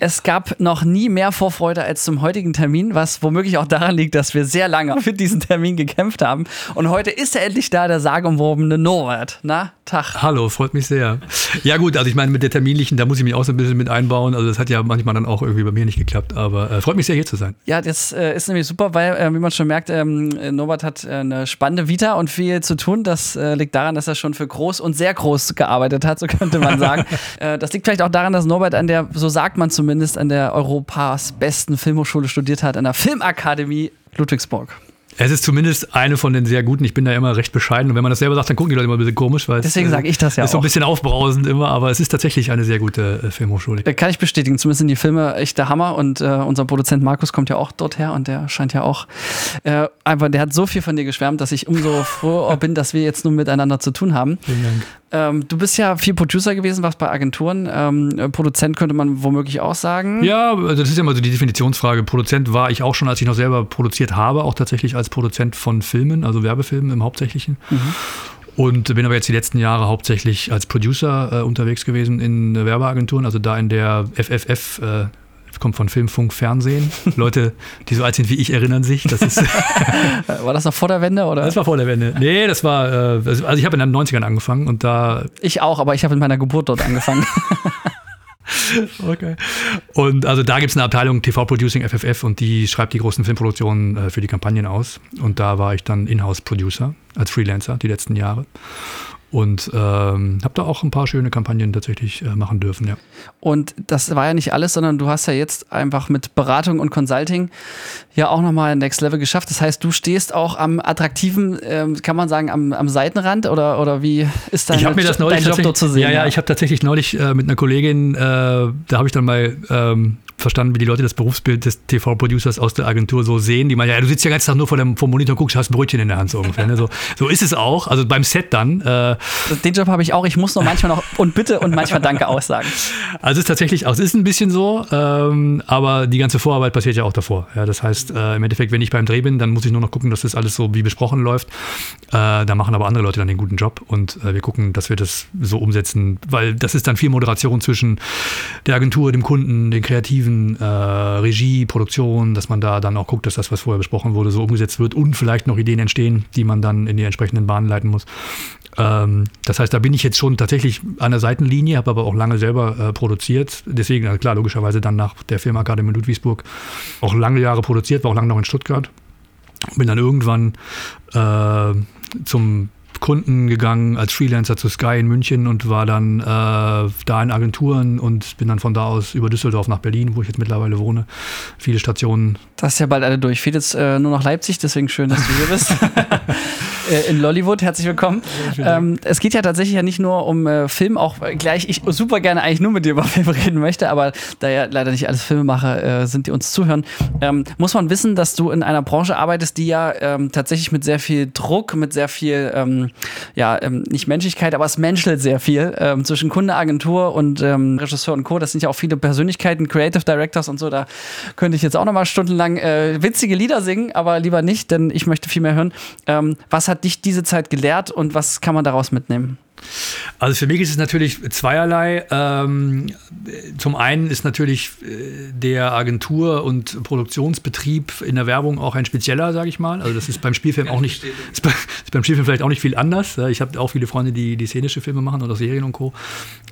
Es gab noch nie mehr Vorfreude als zum heutigen Termin, was womöglich auch daran liegt, dass wir sehr lange für diesen Termin gekämpft haben. Und heute ist er endlich da, der sagenumwobene Norbert. Na, Tag. Hallo, freut mich sehr. Ja gut, also ich meine, mit der terminlichen, da muss ich mich auch so ein bisschen mit einbauen. Also das hat ja manchmal dann auch irgendwie bei mir nicht geklappt, aber äh, freut mich sehr, hier zu sein. Ja, das äh, ist nämlich super, weil, äh, wie man schon merkt, ähm, Norbert hat äh, eine spannende Vita und viel zu tun. Das äh, liegt daran, dass er schon für groß und sehr groß gearbeitet hat, so könnte man sagen. Äh, das liegt vielleicht auch daran, dass Norbert an der, so sagt man zumindest, an der Europas besten Filmhochschule studiert hat, an der Filmakademie Ludwigsburg. Es ist zumindest eine von den sehr guten. Ich bin da immer recht bescheiden. Und wenn man das selber sagt, dann gucken die Leute immer ein bisschen komisch, weil Deswegen sage ich das ja ist auch. so ein bisschen aufbrausend immer, aber es ist tatsächlich eine sehr gute äh, Filmhochschule. Kann ich bestätigen. Zumindest sind die Filme echt der Hammer. Und äh, unser Produzent Markus kommt ja auch dort her und der scheint ja auch äh, einfach, der hat so viel von dir geschwärmt, dass ich umso froher bin, dass wir jetzt nun miteinander zu tun haben. Vielen Dank. Ähm, du bist ja viel Producer gewesen, was bei Agenturen. Ähm, Produzent könnte man womöglich auch sagen. Ja, also das ist ja mal so die Definitionsfrage. Produzent war ich auch schon, als ich noch selber produziert habe, auch tatsächlich als Produzent von Filmen, also Werbefilmen im Hauptsächlichen. Mhm. Und bin aber jetzt die letzten Jahre hauptsächlich als Producer äh, unterwegs gewesen in Werbeagenturen, also da in der FFF, äh, kommt von Film, Funk, Fernsehen. Leute, die so alt sind wie ich, erinnern sich. Das ist war das noch vor der Wende? Oder? Das war vor der Wende. Nee, das war, äh, also ich habe in den 90ern angefangen und da. Ich auch, aber ich habe in meiner Geburt dort angefangen. okay. Und also da gibt es eine Abteilung TV Producing FFF und die schreibt die großen Filmproduktionen äh, für die Kampagnen aus. Und da war ich dann Inhouse-Producer als Freelancer die letzten Jahre und ähm, habe da auch ein paar schöne Kampagnen tatsächlich äh, machen dürfen, ja. Und das war ja nicht alles, sondern du hast ja jetzt einfach mit Beratung und Consulting ja auch nochmal ein Next Level geschafft. Das heißt, du stehst auch am attraktiven, äh, kann man sagen, am, am Seitenrand oder, oder wie ist dein, ich mir das neulich dein Job dort zu sehen? Ja, ja, ja. ich habe tatsächlich neulich äh, mit einer Kollegin, äh, da habe ich dann mal ähm, verstanden, wie die Leute das Berufsbild des TV-Producers aus der Agentur so sehen. Die meinen, ja, du sitzt ja ganz Tag nur vor dem vom Monitor, guckst, hast ein Brötchen in der Hand so ungefähr. Ne? So, so ist es auch. Also beim Set dann. Äh, Den Job habe ich auch. Ich muss nur manchmal noch und bitte und manchmal Danke aussagen. Also es ist tatsächlich auch, es ist ein bisschen so, ähm, aber die ganze Vorarbeit passiert ja auch davor. Ja, das heißt, äh, im Endeffekt, wenn ich beim Dreh bin, dann muss ich nur noch gucken, dass das alles so wie besprochen läuft. Äh, da machen aber andere Leute dann den guten Job und äh, wir gucken, dass wir das so umsetzen, weil das ist dann viel Moderation zwischen der Agentur, dem Kunden, den Kreativen, äh, Regie, Produktion, dass man da dann auch guckt, dass das, was vorher besprochen wurde, so umgesetzt wird und vielleicht noch Ideen entstehen, die man dann in die entsprechenden Bahnen leiten muss. Ähm, das heißt, da bin ich jetzt schon tatsächlich an der Seitenlinie, habe aber auch lange selber äh, produziert. Deswegen, also klar, logischerweise dann nach der Filmakademie Ludwigsburg auch lange Jahre produziert, war auch lange noch in Stuttgart. Bin dann irgendwann äh, zum Kunden gegangen als Freelancer zu Sky in München und war dann äh, da in Agenturen und bin dann von da aus über Düsseldorf nach Berlin, wo ich jetzt mittlerweile wohne. Viele Stationen. Das ist ja bald alle durch. Fehlt jetzt äh, nur noch Leipzig, deswegen schön, dass du hier bist. Äh, in Lollywood, herzlich willkommen. Ähm, es geht ja tatsächlich ja nicht nur um äh, Film, auch gleich ich super gerne eigentlich nur mit dir über Filme reden möchte, aber da ja leider nicht alles Filmemacher äh, sind, die uns zuhören, ähm, muss man wissen, dass du in einer Branche arbeitest, die ja ähm, tatsächlich mit sehr viel Druck, mit sehr viel ähm, ja, ähm, nicht Menschlichkeit, aber es menschelt sehr viel ähm, zwischen Kunde, Agentur und Regisseur und Co. Das sind ja auch viele Persönlichkeiten, Creative Directors und so. Da könnte ich jetzt auch nochmal stundenlang äh, witzige Lieder singen, aber lieber nicht, denn ich möchte viel mehr hören. Was hat dich diese Zeit gelehrt und was kann man daraus mitnehmen? Also für mich ist es natürlich zweierlei. Ähm, zum einen ist natürlich äh, der Agentur- und Produktionsbetrieb in der Werbung auch ein spezieller, sage ich mal. Also das ist beim Spielfilm auch nicht, ist, beim Spielfilm vielleicht auch nicht viel anders. Ich habe auch viele Freunde, die, die szenische Filme machen oder Serien und Co.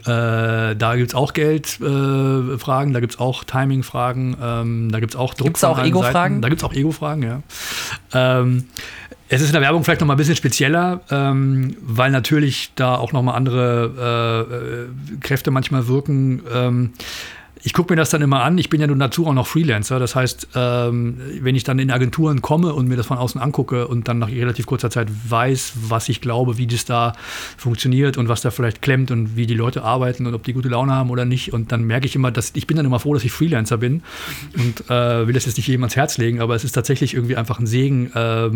Äh, da gibt es auch Geldfragen, äh, da gibt es auch Timing-Fragen, ähm, da gibt es auch Druck. Gibt es auch Ego-Fragen? Da gibt es auch Ego-Fragen, ja. Ähm, es ist in der Werbung vielleicht noch mal ein bisschen spezieller, ähm, weil natürlich da auch noch mal andere äh, äh, Kräfte manchmal wirken. Ähm, ich gucke mir das dann immer an. Ich bin ja nun dazu auch noch Freelancer. Das heißt, ähm, wenn ich dann in Agenturen komme und mir das von außen angucke und dann nach relativ kurzer Zeit weiß, was ich glaube, wie das da funktioniert und was da vielleicht klemmt und wie die Leute arbeiten und ob die gute Laune haben oder nicht. Und dann merke ich immer, dass ich bin dann immer froh, dass ich Freelancer bin und äh, will das jetzt nicht jedem ans Herz legen, aber es ist tatsächlich irgendwie einfach ein Segen. Äh,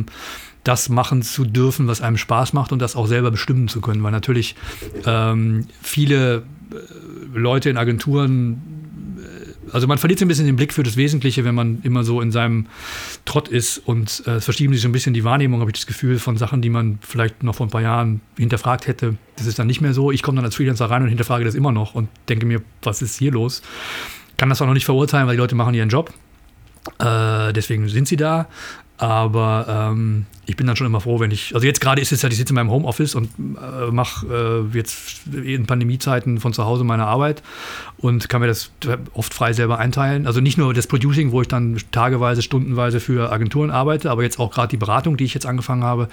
das machen zu dürfen, was einem Spaß macht und das auch selber bestimmen zu können, weil natürlich ähm, viele äh, Leute in Agenturen also man verliert so ein bisschen den Blick für das Wesentliche, wenn man immer so in seinem Trott ist und äh, es verschieben sich so ein bisschen die Wahrnehmung, habe ich das Gefühl, von Sachen, die man vielleicht noch vor ein paar Jahren hinterfragt hätte. Das ist dann nicht mehr so. Ich komme dann als Freelancer rein und hinterfrage das immer noch und denke mir, was ist hier los? kann das auch noch nicht verurteilen, weil die Leute machen ihren Job. Äh, deswegen sind sie da. Aber ähm, ich bin dann schon immer froh, wenn ich, also jetzt gerade ist es ja, ich sitze in meinem Homeoffice und äh, mache äh, jetzt in Pandemiezeiten von zu Hause meine Arbeit und kann mir das oft frei selber einteilen. Also nicht nur das Producing, wo ich dann tageweise, stundenweise für Agenturen arbeite, aber jetzt auch gerade die Beratung, die ich jetzt angefangen habe,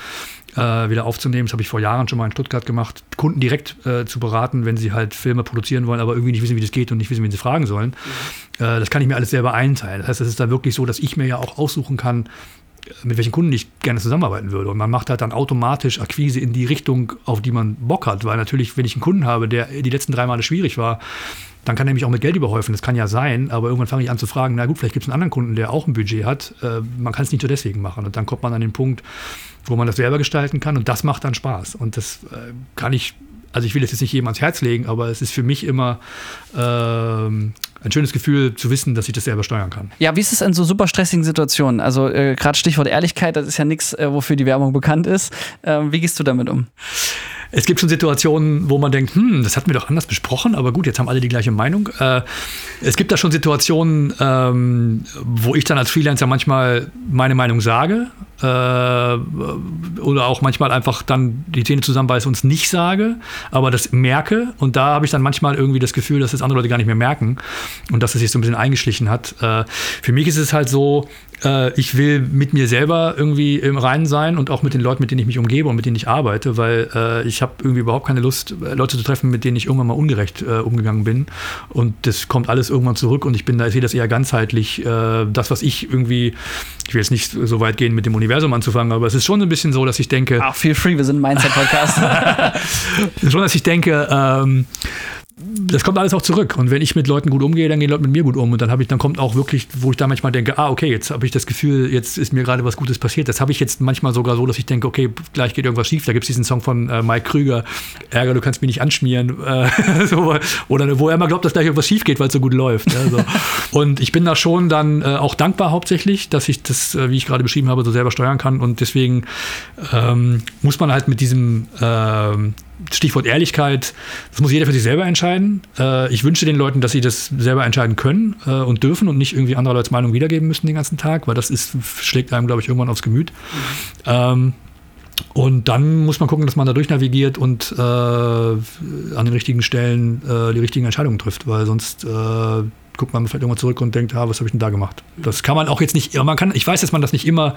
äh, wieder aufzunehmen. Das habe ich vor Jahren schon mal in Stuttgart gemacht, Kunden direkt äh, zu beraten, wenn sie halt Filme produzieren wollen, aber irgendwie nicht wissen, wie das geht und nicht wissen, wen sie fragen sollen. Mhm. Äh, das kann ich mir alles selber einteilen. Das heißt, es ist da wirklich so, dass ich mir ja auch aussuchen kann, mit welchen Kunden ich gerne zusammenarbeiten würde. Und man macht halt dann automatisch Akquise in die Richtung, auf die man Bock hat. Weil natürlich, wenn ich einen Kunden habe, der die letzten drei Male schwierig war, dann kann er mich auch mit Geld überhäufen. Das kann ja sein, aber irgendwann fange ich an zu fragen, na gut, vielleicht gibt es einen anderen Kunden, der auch ein Budget hat. Äh, man kann es nicht nur deswegen machen. Und dann kommt man an den Punkt, wo man das selber gestalten kann und das macht dann Spaß. Und das äh, kann ich also ich will das jetzt nicht jedem ans Herz legen, aber es ist für mich immer ähm, ein schönes Gefühl zu wissen, dass ich das selber steuern kann. Ja, wie ist es in so super stressigen Situationen? Also äh, gerade Stichwort Ehrlichkeit, das ist ja nichts, äh, wofür die Werbung bekannt ist. Äh, wie gehst du damit um? Es gibt schon Situationen, wo man denkt, hm, das hatten wir doch anders besprochen, aber gut, jetzt haben alle die gleiche Meinung. Äh, es gibt da schon Situationen, ähm, wo ich dann als Freelancer manchmal meine Meinung sage äh, oder auch manchmal einfach dann die Zähne zusammenbeiße und es nicht sage, aber das merke und da habe ich dann manchmal irgendwie das Gefühl, dass es andere Leute gar nicht mehr merken und dass es sich so ein bisschen eingeschlichen hat. Äh, für mich ist es halt so, ich will mit mir selber irgendwie im Reinen sein und auch mit den Leuten, mit denen ich mich umgebe und mit denen ich arbeite, weil äh, ich habe irgendwie überhaupt keine Lust, äh, Leute zu treffen, mit denen ich irgendwann mal ungerecht äh, umgegangen bin. Und das kommt alles irgendwann zurück und ich bin da, ich sehe das eher ganzheitlich. Äh, das, was ich irgendwie, ich will jetzt nicht so weit gehen, mit dem Universum anzufangen, aber es ist schon ein bisschen so, dass ich denke. Ach, feel free, wir sind ein Mindset-Podcast. schon, dass ich denke, ähm, das kommt alles auch zurück. Und wenn ich mit Leuten gut umgehe, dann gehen Leute mit mir gut um. Und dann habe ich, dann kommt auch wirklich, wo ich da manchmal denke, ah, okay, jetzt habe ich das Gefühl, jetzt ist mir gerade was Gutes passiert. Das habe ich jetzt manchmal sogar so, dass ich denke, okay, gleich geht irgendwas schief. Da gibt es diesen Song von äh, Mike Krüger, Ärger, du kannst mich nicht anschmieren. Äh, so, oder wo er immer glaubt, dass gleich irgendwas schief geht, weil es so gut läuft. Also. Und ich bin da schon dann äh, auch dankbar hauptsächlich, dass ich das, äh, wie ich gerade beschrieben habe, so selber steuern kann. Und deswegen ähm, muss man halt mit diesem ähm, Stichwort Ehrlichkeit, das muss jeder für sich selber entscheiden. Äh, ich wünsche den Leuten, dass sie das selber entscheiden können äh, und dürfen und nicht irgendwie andere Leute Meinung wiedergeben müssen den ganzen Tag, weil das ist, schlägt einem, glaube ich, irgendwann aufs Gemüt. Mhm. Und dann muss man gucken, dass man da durchnavigiert und äh, an den richtigen Stellen die richtigen Entscheidungen trifft, weil sonst guckt man vielleicht irgendwann zurück und denkt, ah, was habe ich denn da gemacht? Das kann man auch jetzt nicht, man kann, ich weiß, dass man das nicht immer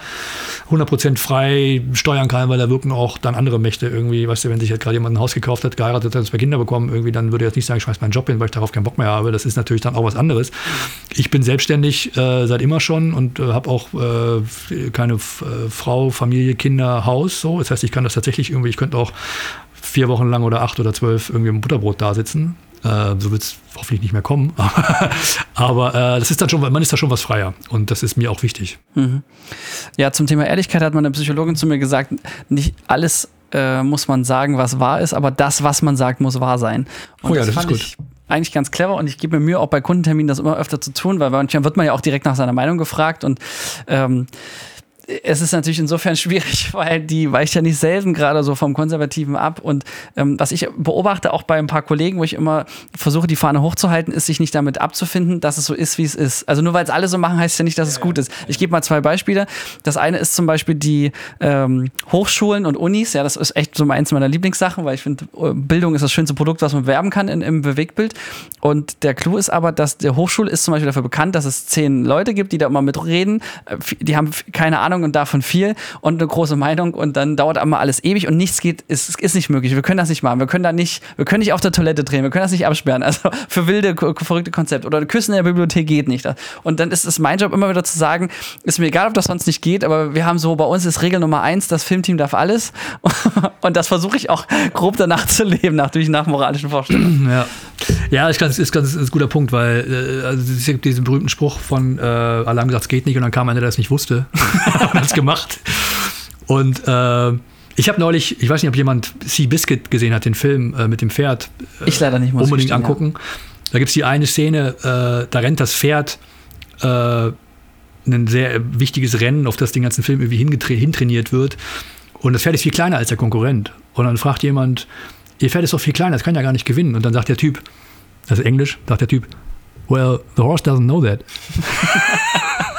100% frei steuern kann, weil da wirken auch dann andere Mächte irgendwie, weißt du, wenn sich halt gerade jemand ein Haus gekauft hat, geheiratet hat, zwei Kinder bekommen, irgendwie, dann würde er jetzt nicht sagen, ich schmeiß meinen Job hin, weil ich darauf keinen Bock mehr habe. Das ist natürlich dann auch was anderes. Ich bin selbstständig äh, seit immer schon und äh, habe auch äh, keine äh, Frau, Familie, Kinder, Haus, so. Das heißt, ich kann das tatsächlich irgendwie, ich könnte auch vier Wochen lang oder acht oder zwölf irgendwie im Butterbrot da sitzen. Äh, so wird es hoffentlich nicht mehr kommen. Aber äh, das ist dann schon, man ist da schon was freier. Und das ist mir auch wichtig. Mhm. Ja, zum Thema Ehrlichkeit hat meine Psychologin zu mir gesagt, nicht alles äh, muss man sagen, was wahr ist, aber das, was man sagt, muss wahr sein. Und oh ja, das, das ist gut eigentlich ganz clever und ich gebe mir Mühe, auch bei Kundenterminen das immer öfter zu tun, weil manchmal wird man ja auch direkt nach seiner Meinung gefragt und ähm, es ist natürlich insofern schwierig, weil die weicht ja nicht selten gerade so vom Konservativen ab. Und ähm, was ich beobachte, auch bei ein paar Kollegen, wo ich immer versuche, die Fahne hochzuhalten, ist, sich nicht damit abzufinden, dass es so ist, wie es ist. Also nur weil es alle so machen, heißt ja nicht, dass es gut ist. Ich gebe mal zwei Beispiele. Das eine ist zum Beispiel die ähm, Hochschulen und Unis. Ja, das ist echt so eins meiner Lieblingssachen, weil ich finde, äh, Bildung ist das schönste Produkt, was man bewerben kann in, im Bewegtbild. Und der Clou ist aber, dass der Hochschule ist zum Beispiel dafür bekannt, dass es zehn Leute gibt, die da immer mitreden. Äh, die haben keine Ahnung Ahnung und davon viel und eine große Meinung und dann dauert einmal alles ewig und nichts geht, ist, ist nicht möglich. Wir können das nicht machen. Wir können da nicht, wir können nicht auf der Toilette drehen, wir können das nicht absperren. Also für wilde, verrückte Konzepte. Oder Küssen in der Bibliothek geht nicht. Und dann ist es mein Job immer wieder zu sagen, ist mir egal, ob das sonst nicht geht, aber wir haben so, bei uns ist Regel Nummer eins, das Filmteam darf alles. Und das versuche ich auch grob danach zu leben, natürlich nach moralischen Vorstellungen. Ja, ja ist, ganz, ist, ganz, ist ein guter Punkt, weil äh, also es gibt diesen berühmten Spruch von äh, haben gesagt, es geht nicht und dann kam einer, der das nicht wusste. und hat gemacht. Und äh, ich habe neulich, ich weiß nicht, ob jemand Sea Biscuit gesehen hat, den Film äh, mit dem Pferd. Äh, ich leider nicht, muss Unbedingt angucken. Ja. Da gibt es die eine Szene, äh, da rennt das Pferd äh, ein sehr wichtiges Rennen, auf das den ganzen Film irgendwie hintrainiert wird. Und das Pferd ist viel kleiner als der Konkurrent. Und dann fragt jemand, ihr Pferd ist doch viel kleiner, das kann ja gar nicht gewinnen. Und dann sagt der Typ, das ist Englisch, sagt der Typ, Well, the horse doesn't know that.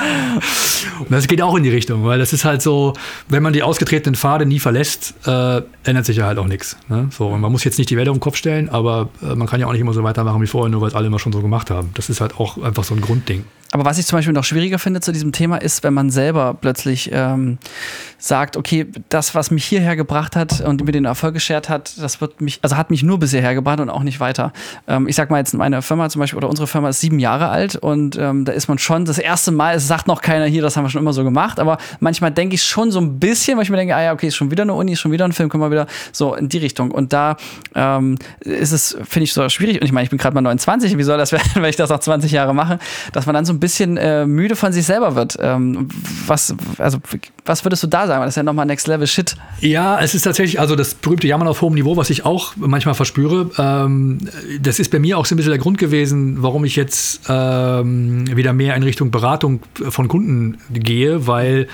Und das geht auch in die Richtung, weil das ist halt so, wenn man die ausgetretenen Pfade nie verlässt, äh, ändert sich ja halt auch nichts. Ne? So, und man muss jetzt nicht die Welt auf den Kopf stellen, aber äh, man kann ja auch nicht immer so weitermachen wie vorher, nur weil es alle immer schon so gemacht haben. Das ist halt auch einfach so ein Grundding. Aber was ich zum Beispiel noch schwieriger finde zu diesem Thema ist, wenn man selber plötzlich ähm, sagt, okay, das, was mich hierher gebracht hat und mir den Erfolg geschert hat, das wird mich, also hat mich nur bis hierher gebracht und auch nicht weiter. Ähm, ich sag mal jetzt, meine Firma zum Beispiel oder unsere Firma ist sieben Jahre alt und ähm, da ist man schon das erste Mal, es sagt noch keiner hier, das haben wir schon immer so gemacht, aber manchmal denke ich schon so ein bisschen, weil ich mir denke, ah ja, okay, ist schon wieder eine Uni, ist schon wieder ein Film, können wir wieder so in die Richtung. Und da ähm, ist es, finde ich, so schwierig. Und ich meine, ich bin gerade mal 29, wie soll das werden, wenn ich das noch 20 Jahre mache, dass man dann so ein bisschen äh, müde von sich selber wird. Ähm, was, also, was würdest du da sagen? Das ist ja nochmal Next Level Shit. Ja, es ist tatsächlich, also das berühmte Jammern auf hohem Niveau, was ich auch manchmal verspüre. Ähm, das ist bei mir auch so ein bisschen der Grund gewesen, warum ich jetzt ähm, wieder mehr in Richtung Beratung von Kunden gehe, weil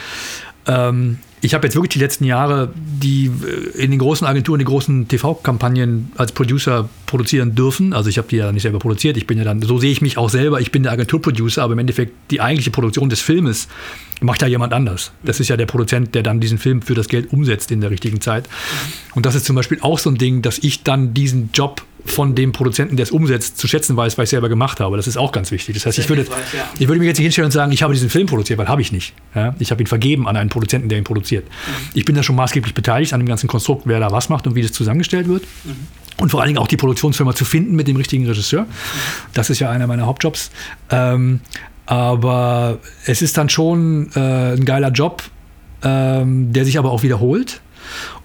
ähm, ich habe jetzt wirklich die letzten Jahre die äh, in den großen Agenturen, die großen TV-Kampagnen als Producer produzieren dürfen. Also ich habe die ja nicht selber produziert. Ich bin ja dann, so sehe ich mich auch selber, ich bin der Agenturproducer, aber im Endeffekt die eigentliche Produktion des Filmes macht ja jemand anders. Das ist ja der Produzent, der dann diesen Film für das Geld umsetzt in der richtigen Zeit. Und das ist zum Beispiel auch so ein Ding, dass ich dann diesen Job von dem Produzenten, der es umsetzt, zu schätzen weiß, weil ich selber gemacht habe. Das ist auch ganz wichtig. Das heißt, ich würde, ich würde mich jetzt nicht hinstellen und sagen, ich habe diesen Film produziert, weil habe ich nicht. Ja? Ich habe ihn vergeben an einen Produzenten, der ihn produziert. Mhm. Ich bin da schon maßgeblich beteiligt an dem ganzen Konstrukt, wer da was macht und wie das zusammengestellt wird. Mhm. Und vor allen Dingen auch die Produktionsfirma zu finden mit dem richtigen Regisseur. Mhm. Das ist ja einer meiner Hauptjobs. Ähm, aber es ist dann schon äh, ein geiler Job, ähm, der sich aber auch wiederholt.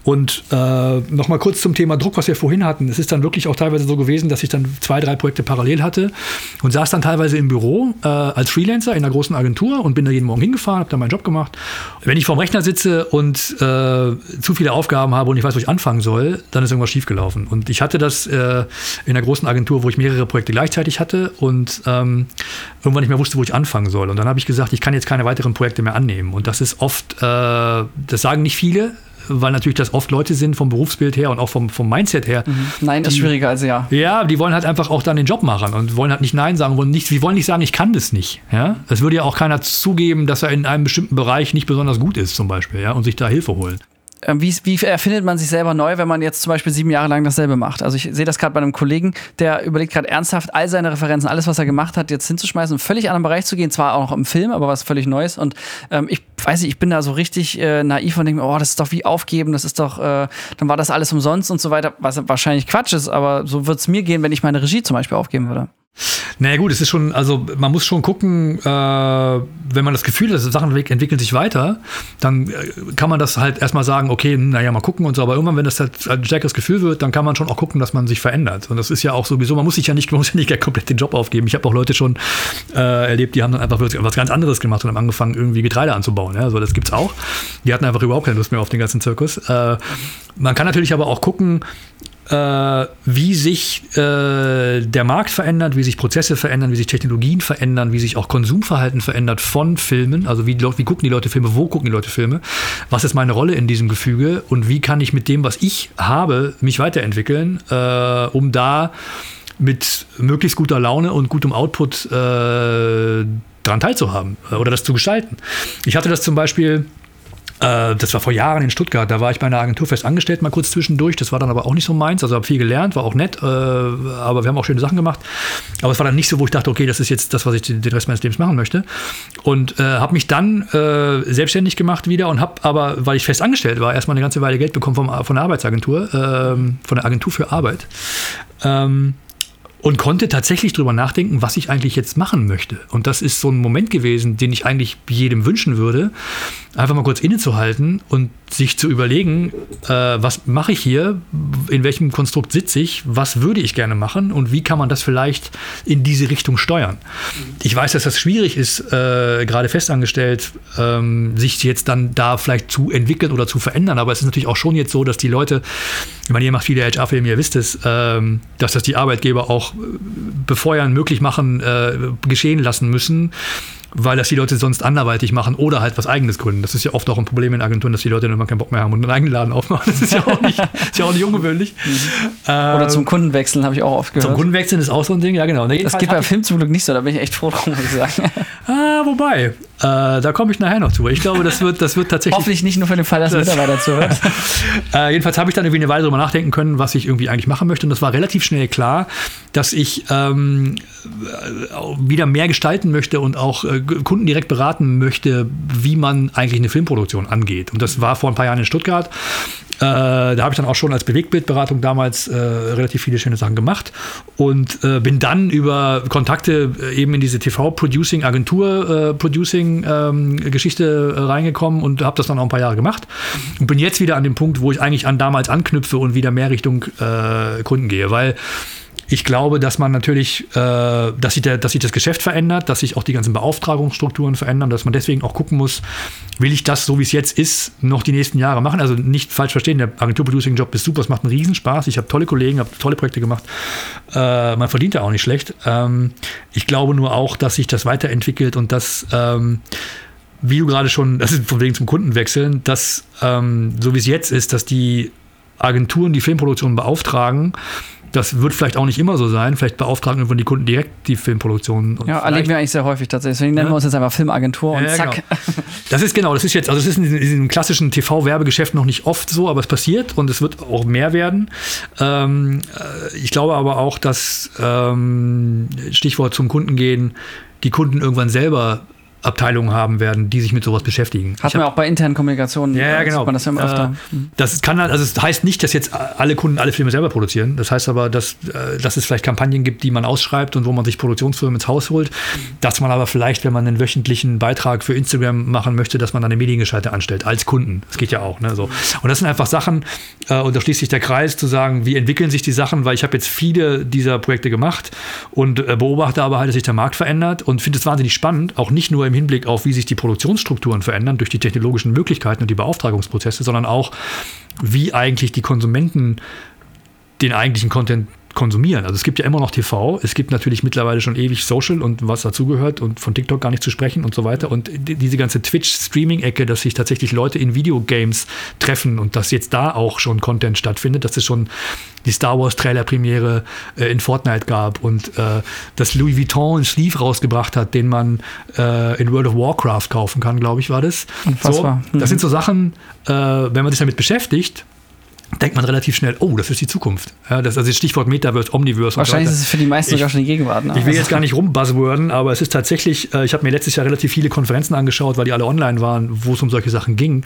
Und äh, nochmal kurz zum Thema Druck, was wir vorhin hatten. Es ist dann wirklich auch teilweise so gewesen, dass ich dann zwei, drei Projekte parallel hatte und saß dann teilweise im Büro äh, als Freelancer in einer großen Agentur und bin da jeden Morgen hingefahren, habe dann meinen Job gemacht. Wenn ich vorm Rechner sitze und äh, zu viele Aufgaben habe und ich weiß, wo ich anfangen soll, dann ist irgendwas schiefgelaufen. Und ich hatte das äh, in einer großen Agentur, wo ich mehrere Projekte gleichzeitig hatte und ähm, irgendwann nicht mehr wusste, wo ich anfangen soll. Und dann habe ich gesagt, ich kann jetzt keine weiteren Projekte mehr annehmen. Und das ist oft, äh, das sagen nicht viele, weil natürlich das oft Leute sind vom Berufsbild her und auch vom, vom Mindset her. Mhm. Nein, die, ist schwieriger als ja. Ja, die wollen halt einfach auch dann den Job machen und wollen halt nicht Nein sagen, wollen nicht, sie wollen nicht sagen, ich kann das nicht. Ja? Es würde ja auch keiner zugeben, dass er in einem bestimmten Bereich nicht besonders gut ist, zum Beispiel, ja, und sich da Hilfe holen. Ähm, wie, wie erfindet man sich selber neu, wenn man jetzt zum Beispiel sieben Jahre lang dasselbe macht? Also ich sehe das gerade bei einem Kollegen, der überlegt gerade ernsthaft, all seine Referenzen, alles, was er gemacht hat, jetzt hinzuschmeißen und völlig anderen Bereich zu gehen, zwar auch noch im Film, aber was völlig Neues. Und ähm, ich weiß nicht, ich bin da so richtig äh, naiv und denke mir, oh, das ist doch wie aufgeben, das ist doch, äh, dann war das alles umsonst und so weiter, was wahrscheinlich Quatsch ist, aber so wird es mir gehen, wenn ich meine Regie zum Beispiel aufgeben würde. Naja gut, es ist schon, also man muss schon gucken, äh, wenn man das Gefühl hat, Sachen entwickeln sich weiter, dann äh, kann man das halt erstmal sagen, okay, naja, mal gucken und so, aber irgendwann, wenn das halt ein stärkeres Gefühl wird, dann kann man schon auch gucken, dass man sich verändert. Und das ist ja auch sowieso, man muss sich ja nicht, man muss ja nicht komplett den Job aufgeben. Ich habe auch Leute schon äh, erlebt, die haben dann einfach was ganz anderes gemacht und haben angefangen, irgendwie Getreide anzubauen. Ja? Also das gibt's auch. Die hatten einfach überhaupt keine Lust mehr auf den ganzen Zirkus. Äh, man kann natürlich aber auch gucken, wie sich äh, der Markt verändert, wie sich Prozesse verändern, wie sich Technologien verändern, wie sich auch Konsumverhalten verändert von Filmen. Also wie, wie gucken die Leute Filme, wo gucken die Leute Filme, was ist meine Rolle in diesem Gefüge und wie kann ich mit dem, was ich habe, mich weiterentwickeln, äh, um da mit möglichst guter Laune und gutem Output äh, daran teilzuhaben äh, oder das zu gestalten. Ich hatte das zum Beispiel äh, das war vor Jahren in Stuttgart. Da war ich bei einer Agentur fest angestellt, mal kurz zwischendurch. Das war dann aber auch nicht so meins. Also habe viel gelernt, war auch nett. Äh, aber wir haben auch schöne Sachen gemacht. Aber es war dann nicht so, wo ich dachte, okay, das ist jetzt das, was ich den Rest meines Lebens machen möchte. Und äh, habe mich dann äh, selbstständig gemacht wieder und habe aber, weil ich fest angestellt war, erstmal eine ganze Weile Geld bekommen vom, von der Arbeitsagentur, ähm, von der Agentur für Arbeit. Ähm, und konnte tatsächlich drüber nachdenken, was ich eigentlich jetzt machen möchte. Und das ist so ein Moment gewesen, den ich eigentlich jedem wünschen würde, einfach mal kurz innezuhalten und sich zu überlegen, äh, was mache ich hier, in welchem Konstrukt sitze ich, was würde ich gerne machen und wie kann man das vielleicht in diese Richtung steuern. Ich weiß, dass das schwierig ist, äh, gerade festangestellt, ähm, sich jetzt dann da vielleicht zu entwickeln oder zu verändern, aber es ist natürlich auch schon jetzt so, dass die Leute, ich meine, ihr macht viele HR-Filme, ihr wisst es, ähm, dass das die Arbeitgeber auch befeuern, möglich machen, äh, geschehen lassen müssen weil das die Leute sonst anderweitig machen oder halt was eigenes gründen. Das ist ja oft auch ein Problem in Agenturen, dass die Leute dann immer keinen Bock mehr haben und einen eigenen Laden aufmachen. Das ist ja auch nicht, ist ja auch nicht ungewöhnlich. Mhm. Oder ähm, zum Kunden wechseln, habe ich auch oft gehört. Zum Kunden wechseln ist auch so ein Ding, ja genau. das geht bei Film zum Glück nicht so, da bin ich echt froh drum, muss ich sagen. ah, wobei, äh, da komme ich nachher noch zu. Ich glaube, das wird, das wird tatsächlich. Hoffentlich nicht nur für den Fall, dass das, Mitarbeiter zuhört. äh, jedenfalls habe ich dann irgendwie eine Weile drüber nachdenken können, was ich irgendwie eigentlich machen möchte. Und das war relativ schnell klar, dass ich ähm, wieder mehr gestalten möchte und auch äh, Kunden direkt beraten möchte, wie man eigentlich eine Filmproduktion angeht. Und das war vor ein paar Jahren in Stuttgart. Äh, da habe ich dann auch schon als Bewegtbildberatung damals äh, relativ viele schöne Sachen gemacht und äh, bin dann über Kontakte äh, eben in diese TV-Producing, Agentur-Producing-Geschichte äh, ähm, reingekommen und habe das dann auch ein paar Jahre gemacht. Und bin jetzt wieder an dem Punkt, wo ich eigentlich an damals anknüpfe und wieder mehr Richtung Kunden gehe, weil ich glaube, dass man natürlich, äh, dass, sich der, dass sich das Geschäft verändert, dass sich auch die ganzen Beauftragungsstrukturen verändern, dass man deswegen auch gucken muss, will ich das, so wie es jetzt ist, noch die nächsten Jahre machen? Also nicht falsch verstehen, der Agentur-Producing-Job ist super, es macht einen Riesenspaß. Ich habe tolle Kollegen, habe tolle Projekte gemacht. Äh, man verdient da auch nicht schlecht. Ähm, ich glaube nur auch, dass sich das weiterentwickelt und dass ähm, wie du gerade schon, das ist von wegen zum Kunden wechseln, dass ähm, so wie es jetzt ist, dass die Agenturen die Filmproduktion beauftragen, das wird vielleicht auch nicht immer so sein. Vielleicht beauftragen irgendwann die Kunden direkt die Filmproduktion. ja, erleben wir eigentlich sehr häufig tatsächlich. Deswegen nennen ja. wir uns jetzt einfach Filmagentur und ja, zack. Genau. Das ist genau, das ist jetzt, also es ist in diesem klassischen TV-Werbegeschäft noch nicht oft so, aber es passiert und es wird auch mehr werden. Ähm, äh, ich glaube aber auch, dass ähm, Stichwort zum Kunden gehen, die Kunden irgendwann selber Abteilungen haben werden, die sich mit sowas beschäftigen. Hat man auch bei internen Kommunikationen. Ja, ja genau. das, ja äh, das kann halt, also es heißt nicht, dass jetzt alle Kunden alle Filme selber produzieren. Das heißt aber, dass, äh, dass es vielleicht Kampagnen gibt, die man ausschreibt und wo man sich Produktionsfirmen ins Haus holt. Dass man aber vielleicht, wenn man einen wöchentlichen Beitrag für Instagram machen möchte, dass man dann eine Mediengescheite anstellt als Kunden. Das geht ja auch. Ne, so. Und das sind einfach Sachen, äh, und da schließt sich der Kreis zu sagen, wie entwickeln sich die Sachen, weil ich habe jetzt viele dieser Projekte gemacht und äh, beobachte aber halt, dass sich der Markt verändert und finde es wahnsinnig spannend, auch nicht nur im im Hinblick auf, wie sich die Produktionsstrukturen verändern durch die technologischen Möglichkeiten und die Beauftragungsprozesse, sondern auch, wie eigentlich die Konsumenten den eigentlichen Content konsumieren. Also es gibt ja immer noch TV, es gibt natürlich mittlerweile schon ewig Social und was dazugehört und von TikTok gar nicht zu sprechen und so weiter. Und diese ganze Twitch-Streaming-Ecke, dass sich tatsächlich Leute in Videogames treffen und dass jetzt da auch schon Content stattfindet, dass es schon die Star Wars Trailer-Premiere äh, in Fortnite gab und äh, dass Louis Vuitton einen Sleeve rausgebracht hat, den man äh, in World of Warcraft kaufen kann, glaube ich, war das. So, das sind so Sachen, äh, wenn man sich damit beschäftigt, denkt man relativ schnell, oh, das ist die Zukunft. Ja, das, also das Stichwort Metaverse, Omniverse. Wahrscheinlich so ist es für die meisten ich, sogar schon die Gegenwart. Ne? Ich will jetzt gar nicht rumbuzzworden, aber es ist tatsächlich, äh, ich habe mir letztes Jahr relativ viele Konferenzen angeschaut, weil die alle online waren, wo es um solche Sachen ging. Mhm.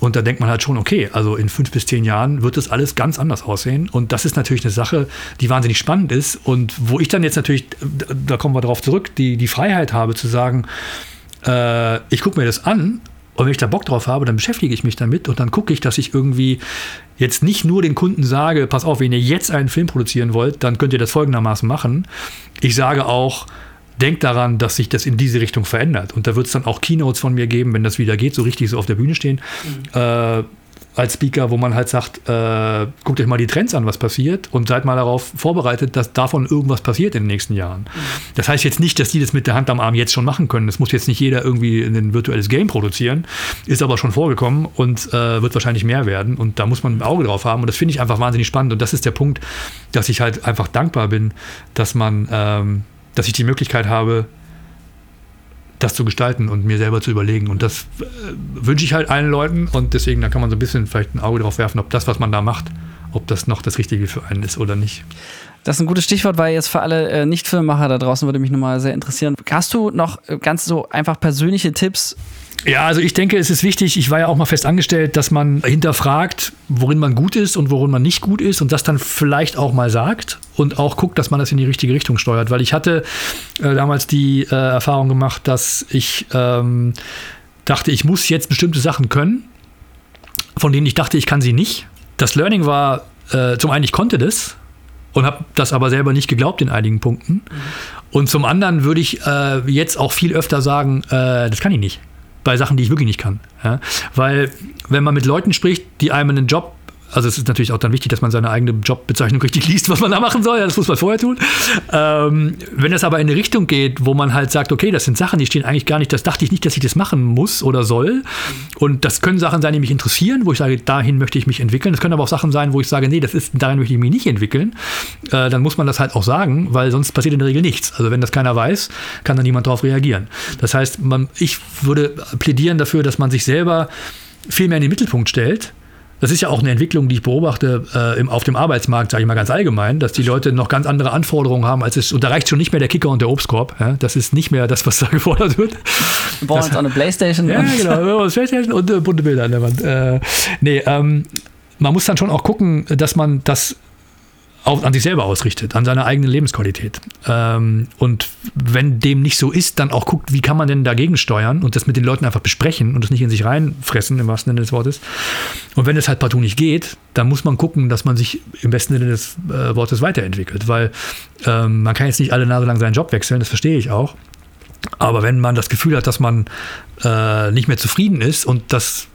Und da denkt man halt schon, okay, also in fünf bis zehn Jahren wird das alles ganz anders aussehen. Und das ist natürlich eine Sache, die wahnsinnig spannend ist und wo ich dann jetzt natürlich, da kommen wir darauf zurück, die, die Freiheit habe zu sagen, äh, ich gucke mir das an und wenn ich da Bock drauf habe, dann beschäftige ich mich damit und dann gucke ich, dass ich irgendwie jetzt nicht nur den Kunden sage, pass auf, wenn ihr jetzt einen Film produzieren wollt, dann könnt ihr das folgendermaßen machen. Ich sage auch, denkt daran, dass sich das in diese Richtung verändert. Und da wird es dann auch Keynotes von mir geben, wenn das wieder geht, so richtig so auf der Bühne stehen. Mhm. Äh, als Speaker, wo man halt sagt, äh, guckt euch mal die Trends an, was passiert und seid mal darauf vorbereitet, dass davon irgendwas passiert in den nächsten Jahren. Das heißt jetzt nicht, dass die das mit der Hand am Arm jetzt schon machen können. Das muss jetzt nicht jeder irgendwie ein virtuelles Game produzieren, ist aber schon vorgekommen und äh, wird wahrscheinlich mehr werden und da muss man ein Auge drauf haben und das finde ich einfach wahnsinnig spannend und das ist der Punkt, dass ich halt einfach dankbar bin, dass man, ähm, dass ich die Möglichkeit habe, das zu gestalten und mir selber zu überlegen. Und das äh, wünsche ich halt allen Leuten und deswegen, da kann man so ein bisschen vielleicht ein Auge drauf werfen, ob das, was man da macht, ob das noch das Richtige für einen ist oder nicht. Das ist ein gutes Stichwort, weil jetzt für alle äh, Nicht-Filmemacher da draußen würde mich nochmal sehr interessieren. Hast du noch ganz so einfach persönliche Tipps, ja, also ich denke, es ist wichtig, ich war ja auch mal fest angestellt, dass man hinterfragt, worin man gut ist und worin man nicht gut ist und das dann vielleicht auch mal sagt und auch guckt, dass man das in die richtige Richtung steuert. Weil ich hatte äh, damals die äh, Erfahrung gemacht, dass ich ähm, dachte, ich muss jetzt bestimmte Sachen können, von denen ich dachte, ich kann sie nicht. Das Learning war, äh, zum einen, ich konnte das und habe das aber selber nicht geglaubt in einigen Punkten. Mhm. Und zum anderen würde ich äh, jetzt auch viel öfter sagen, äh, das kann ich nicht bei Sachen, die ich wirklich nicht kann. Ja? Weil wenn man mit Leuten spricht, die einem einen Job Also es ist natürlich auch dann wichtig, dass man seine eigene Jobbezeichnung richtig liest, was man da machen soll. Das muss man vorher tun. Ähm, wenn es aber in eine Richtung geht, wo man halt sagt, okay, das sind Sachen, die stehen eigentlich gar nicht, das dachte ich nicht, dass ich das machen muss oder soll. Und das können Sachen sein, die mich interessieren, wo ich sage, dahin möchte ich mich entwickeln. Das können aber auch Sachen sein, wo ich sage, nee, das ist, darin möchte ich mich nicht entwickeln. Äh, dann muss man das halt auch sagen, weil sonst passiert in der Regel nichts. Also wenn das keiner weiß, kann da niemand darauf reagieren. Das heißt, man, ich würde plädieren dafür, dass man sich selber viel mehr in den Mittelpunkt stellt das ist ja auch eine Entwicklung, die ich beobachte äh, im, auf dem Arbeitsmarkt, sage ich mal ganz allgemein, dass die Leute noch ganz andere Anforderungen haben, als es, und da reicht schon nicht mehr der Kicker und der Obstkorb. Ja? Das ist nicht mehr das, was da gefordert wird. Wir brauchen uns auch eine Playstation. Ja, genau, eine Playstation und äh, bunte Bilder an der Wand. Äh, nee, ähm, man muss dann schon auch gucken, dass man das auf, an sich selber ausrichtet, an seiner eigenen Lebensqualität. Ähm, und wenn dem nicht so ist, dann auch guckt, wie kann man denn dagegen steuern und das mit den Leuten einfach besprechen und das nicht in sich reinfressen, im wahrsten Sinne des Wortes. Und wenn es halt partout nicht geht, dann muss man gucken, dass man sich im besten Sinne des äh, Wortes weiterentwickelt, weil ähm, man kann jetzt nicht alle Nase lang seinen Job wechseln, das verstehe ich auch. Aber wenn man das Gefühl hat, dass man äh, nicht mehr zufrieden ist und das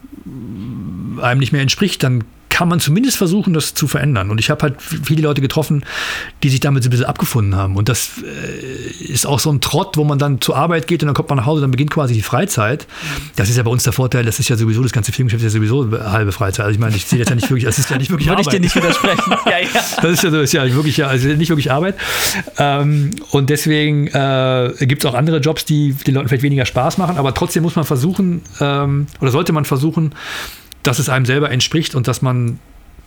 einem nicht mehr entspricht, dann kann man zumindest versuchen, das zu verändern. Und ich habe halt viele Leute getroffen, die sich damit so ein bisschen abgefunden haben. Und das äh, ist auch so ein Trott, wo man dann zur Arbeit geht und dann kommt man nach Hause, dann beginnt quasi die Freizeit. Das ist ja bei uns der Vorteil, das ist ja sowieso, das ganze Filmgeschäft ist ja sowieso halbe Freizeit. Also ich meine, ich sehe das ja nicht wirklich, das ist ja nicht wirklich Würde Arbeit. ich dir nicht widersprechen. ja, ja. Das ist ja, so, ist ja wirklich, ja, also nicht wirklich Arbeit. Ähm, und deswegen äh, gibt es auch andere Jobs, die den Leuten vielleicht weniger Spaß machen, aber trotzdem muss man versuchen, ähm, oder sollte man versuchen, dass es einem selber entspricht und dass man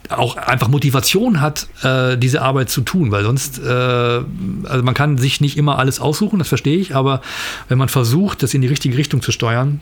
auch einfach Motivation hat, äh, diese Arbeit zu tun, weil sonst, äh, also man kann sich nicht immer alles aussuchen, das verstehe ich, aber wenn man versucht, das in die richtige Richtung zu steuern,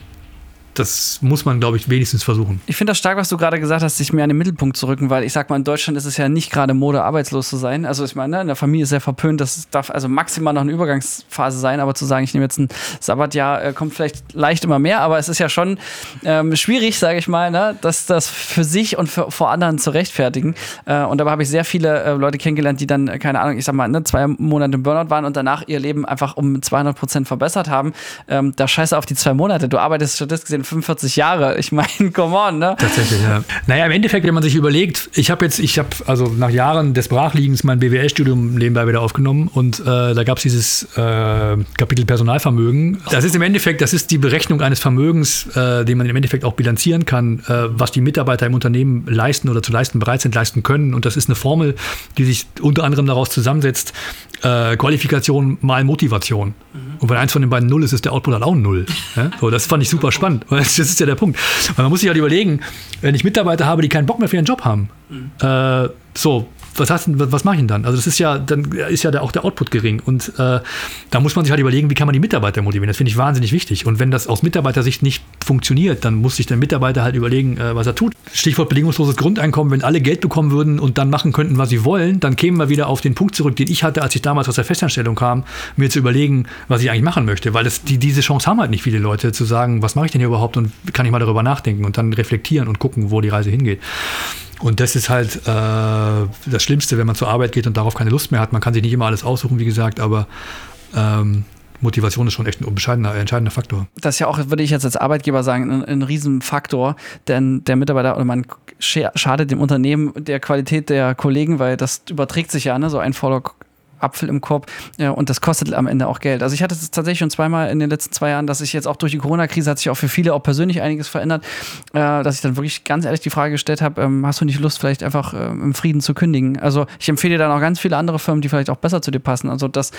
das muss man, glaube ich, wenigstens versuchen. Ich finde das stark, was du gerade gesagt hast, sich mehr an den Mittelpunkt zu rücken, weil ich sag mal, in Deutschland ist es ja nicht gerade Mode, arbeitslos zu sein. Also ich meine, in der Familie ist sehr verpönt, das darf also maximal noch eine Übergangsphase sein, aber zu sagen, ich nehme jetzt ein Sabbatjahr, äh, kommt vielleicht leicht immer mehr, aber es ist ja schon ähm, schwierig, sage ich mal, ne, dass das für sich und für, vor anderen zu rechtfertigen. Äh, und dabei habe ich sehr viele äh, Leute kennengelernt, die dann, keine Ahnung, ich sag mal, ne, zwei Monate im Burnout waren und danach ihr Leben einfach um 200 Prozent verbessert haben. Ähm, da scheiße auf die zwei Monate. Du arbeitest statistisch gesehen 45 Jahre. Ich meine, come on, ne? Tatsächlich, ja. Naja, im Endeffekt, wenn man sich überlegt, ich habe jetzt, ich habe also nach Jahren des Brachliegens mein BWL-Studium nebenbei wieder aufgenommen und äh, da gab es dieses äh, Kapitel Personalvermögen. Das ist im Endeffekt, das ist die Berechnung eines Vermögens, äh, den man im Endeffekt auch bilanzieren kann, äh, was die Mitarbeiter im Unternehmen leisten oder zu leisten bereit sind, leisten können. Und das ist eine Formel, die sich unter anderem daraus zusammensetzt, äh, Qualifikation mal Motivation. Mhm. Und wenn eins von den beiden null ist, ist der Output halt auch null. Ja? So, das fand ich super spannend. Das ist ja der Punkt. Weil man muss sich halt überlegen, wenn ich Mitarbeiter habe, die keinen Bock mehr für ihren Job haben, mhm. äh, so, was, hast, was mache ich denn dann? Also das ist ja, dann ist ja der, auch der Output gering. Und äh, da muss man sich halt überlegen, wie kann man die Mitarbeiter motivieren. Das finde ich wahnsinnig wichtig. Und wenn das aus Mitarbeitersicht nicht funktioniert, dann muss sich der Mitarbeiter halt überlegen, äh, was er tut. Stichwort bedingungsloses Grundeinkommen, wenn alle Geld bekommen würden und dann machen könnten, was sie wollen, dann kämen wir wieder auf den Punkt zurück, den ich hatte, als ich damals aus der Festanstellung kam, mir zu überlegen, was ich eigentlich machen möchte. Weil das, die, diese Chance haben halt nicht viele Leute, zu sagen, was mache ich denn hier überhaupt und kann ich mal darüber nachdenken und dann reflektieren und gucken, wo die Reise hingeht. Und das ist halt äh, das Schlimmste, wenn man zur Arbeit geht und darauf keine Lust mehr hat. Man kann sich nicht immer alles aussuchen, wie gesagt, aber ähm, Motivation ist schon echt ein entscheidender, Faktor. Das ist ja auch, würde ich jetzt als Arbeitgeber sagen, ein, ein Riesenfaktor, denn der Mitarbeiter oder man schadet dem Unternehmen der Qualität der Kollegen, weil das überträgt sich ja, ne? so ein Follow Apfel im Korb ja, und das kostet am Ende auch Geld. Also ich hatte es tatsächlich schon zweimal in den letzten zwei Jahren, dass ich jetzt auch durch die Corona-Krise hat sich auch für viele auch persönlich einiges verändert, äh, dass ich dann wirklich ganz ehrlich die Frage gestellt habe, ähm, hast du nicht Lust vielleicht einfach äh, im Frieden zu kündigen? Also ich empfehle dann auch ganz viele andere Firmen, die vielleicht auch besser zu dir passen. Also das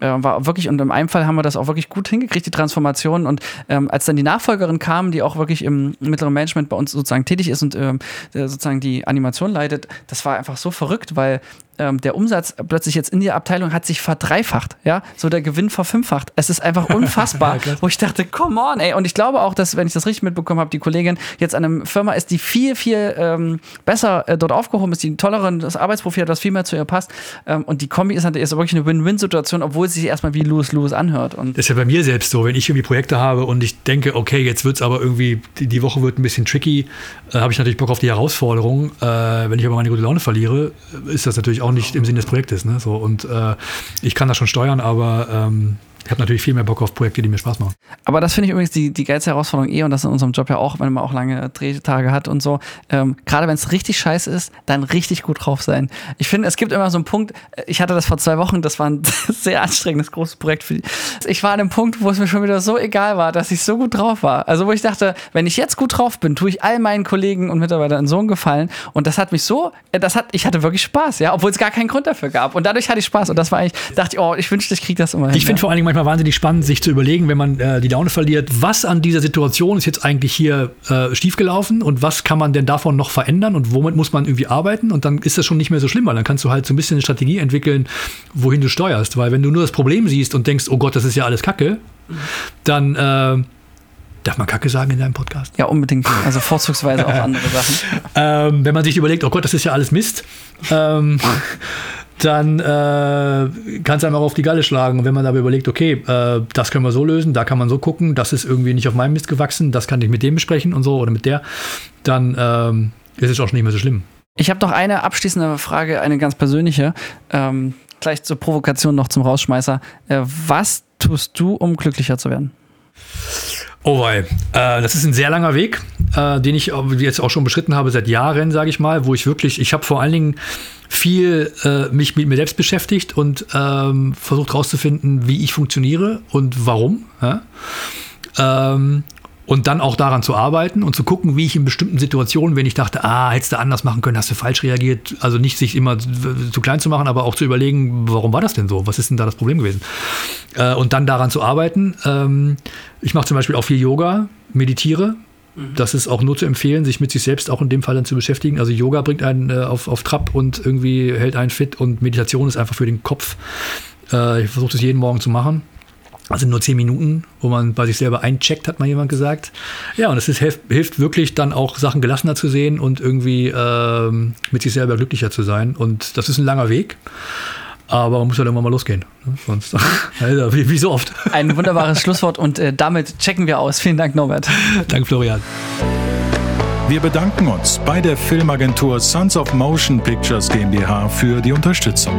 äh, war wirklich und in einem Fall haben wir das auch wirklich gut hingekriegt, die Transformation und ähm, als dann die Nachfolgerin kam, die auch wirklich im mittleren Management bei uns sozusagen tätig ist und ähm, sozusagen die Animation leitet, das war einfach so verrückt, weil ähm, der Umsatz plötzlich jetzt in der Abteilung hat sich verdreifacht, ja, so der Gewinn verfünffacht. Es ist einfach unfassbar, ja, wo ich dachte, come on, ey. Und ich glaube auch, dass, wenn ich das richtig mitbekommen habe, die Kollegin jetzt an einer Firma ist, die viel, viel ähm, besser äh, dort aufgehoben ist, die ein tolleres Arbeitsprofil hat, was viel mehr zu ihr passt. Ähm, und die Kombi ist, halt, ist wirklich eine Win-Win-Situation, obwohl sie sich erstmal wie Lewis-Lewis anhört. Und das ist ja bei mir selbst so, wenn ich irgendwie Projekte habe und ich denke, okay, jetzt wird es aber irgendwie, die, die, Woche wird ein bisschen tricky, äh, habe ich natürlich Bock auf die Herausforderung. Äh, wenn ich aber meine gute Laune verliere, ist das natürlich auch auch nicht im Sinne des Projektes. Ne? So, und äh, ich kann das schon steuern, aber ähm, Ich habe natürlich viel mehr Bock auf Projekte, die mir Spaß machen. Aber das finde ich übrigens die, die geilste Herausforderung eh und das in unserem Job ja auch, wenn man auch lange Drehtage hat und so. Ähm, Gerade wenn es richtig scheiße ist, dann richtig gut drauf sein. Ich finde, es gibt immer so einen Punkt, äh, ich hatte das vor zwei Wochen, das war ein sehr anstrengendes, großes Projekt für die. Ich war an einem Punkt, wo es mir schon wieder so egal war, dass ich so gut drauf war. Also wo ich dachte, wenn ich jetzt gut drauf bin, tue ich all meinen Kollegen und Mitarbeitern so einen Gefallen. Und das hat mich so, äh, das hat, ich hatte wirklich Spaß, ja, obwohl es gar keinen Grund dafür gab. Und dadurch hatte ich Spaß. Und das war eigentlich, dachte ich, oh, ich wünschte, ich kriege das immer hin. Ich finde vor allen Dingen manchmal wahnsinnig spannend, sich zu überlegen, wenn man äh, die Laune verliert, was an dieser Situation ist jetzt eigentlich hier äh, schiefgelaufen und was kann man denn davon noch verändern und womit muss man irgendwie arbeiten und dann ist das schon nicht mehr so schlimm, weil dann kannst du halt so ein bisschen eine Strategie entwickeln, wohin du steuerst. Weil wenn du nur das Problem siehst und denkst, oh Gott, das ist ja alles Kacke, dann äh, Darf man Kacke sagen in deinem Podcast? Ja, unbedingt. Also vorzugsweise auch andere Sachen. ähm, wenn man sich überlegt, oh Gott, das ist ja alles Mist, ähm, dann äh, kann es einem auch auf die Galle schlagen. Und wenn man aber überlegt, okay, äh, das können wir so lösen, da kann man so gucken, das ist irgendwie nicht auf meinem Mist gewachsen, das kann ich mit dem besprechen und so oder mit der, dann ähm, ist es auch schon nicht mehr so schlimm. Ich habe noch eine abschließende Frage, eine ganz persönliche. Ähm, gleich zur Provokation noch zum Rausschmeißer. Äh, was tust du, um glücklicher zu werden? Oh wei, äh, das ist ein sehr langer Weg, äh, den ich jetzt auch schon beschritten habe seit Jahren, sage ich mal, wo ich wirklich, ich habe vor allen Dingen viel äh, mich mit mir selbst beschäftigt und ähm, versucht herauszufinden, wie ich funktioniere und warum. Ja? Ähm, und dann auch daran zu arbeiten und zu gucken, wie ich in bestimmten Situationen, wenn ich dachte, ah, hättest du anders machen können, hast du falsch reagiert, also nicht sich immer zu klein zu machen, aber auch zu überlegen, warum war das denn so? Was ist denn da das Problem gewesen? Äh, und dann daran zu arbeiten. Ähm, ich mache zum Beispiel auch viel Yoga, meditiere. Mhm. Das ist auch nur zu empfehlen, sich mit sich selbst auch in dem Fall dann zu beschäftigen. Also Yoga bringt einen äh, auf, auf Trab und irgendwie hält einen fit und Meditation ist einfach für den Kopf. Äh, ich versuche das jeden Morgen zu machen. Also nur zehn Minuten, wo man bei sich selber eincheckt, hat mal jemand gesagt. Ja, und es hilft, hilft, wirklich dann auch Sachen gelassener zu sehen und irgendwie ähm, mit sich selber glücklicher zu sein. Und das ist ein langer Weg. Aber man muss halt irgendwann mal losgehen. Ne? Sonst, also, wie, wie, so oft. Ein wunderbares Schlusswort und äh, damit checken wir aus. Vielen Dank, Norbert. Danke, Florian. Wir bedanken uns bei der Filmagentur Sons of Motion Pictures GmbH für die Unterstützung.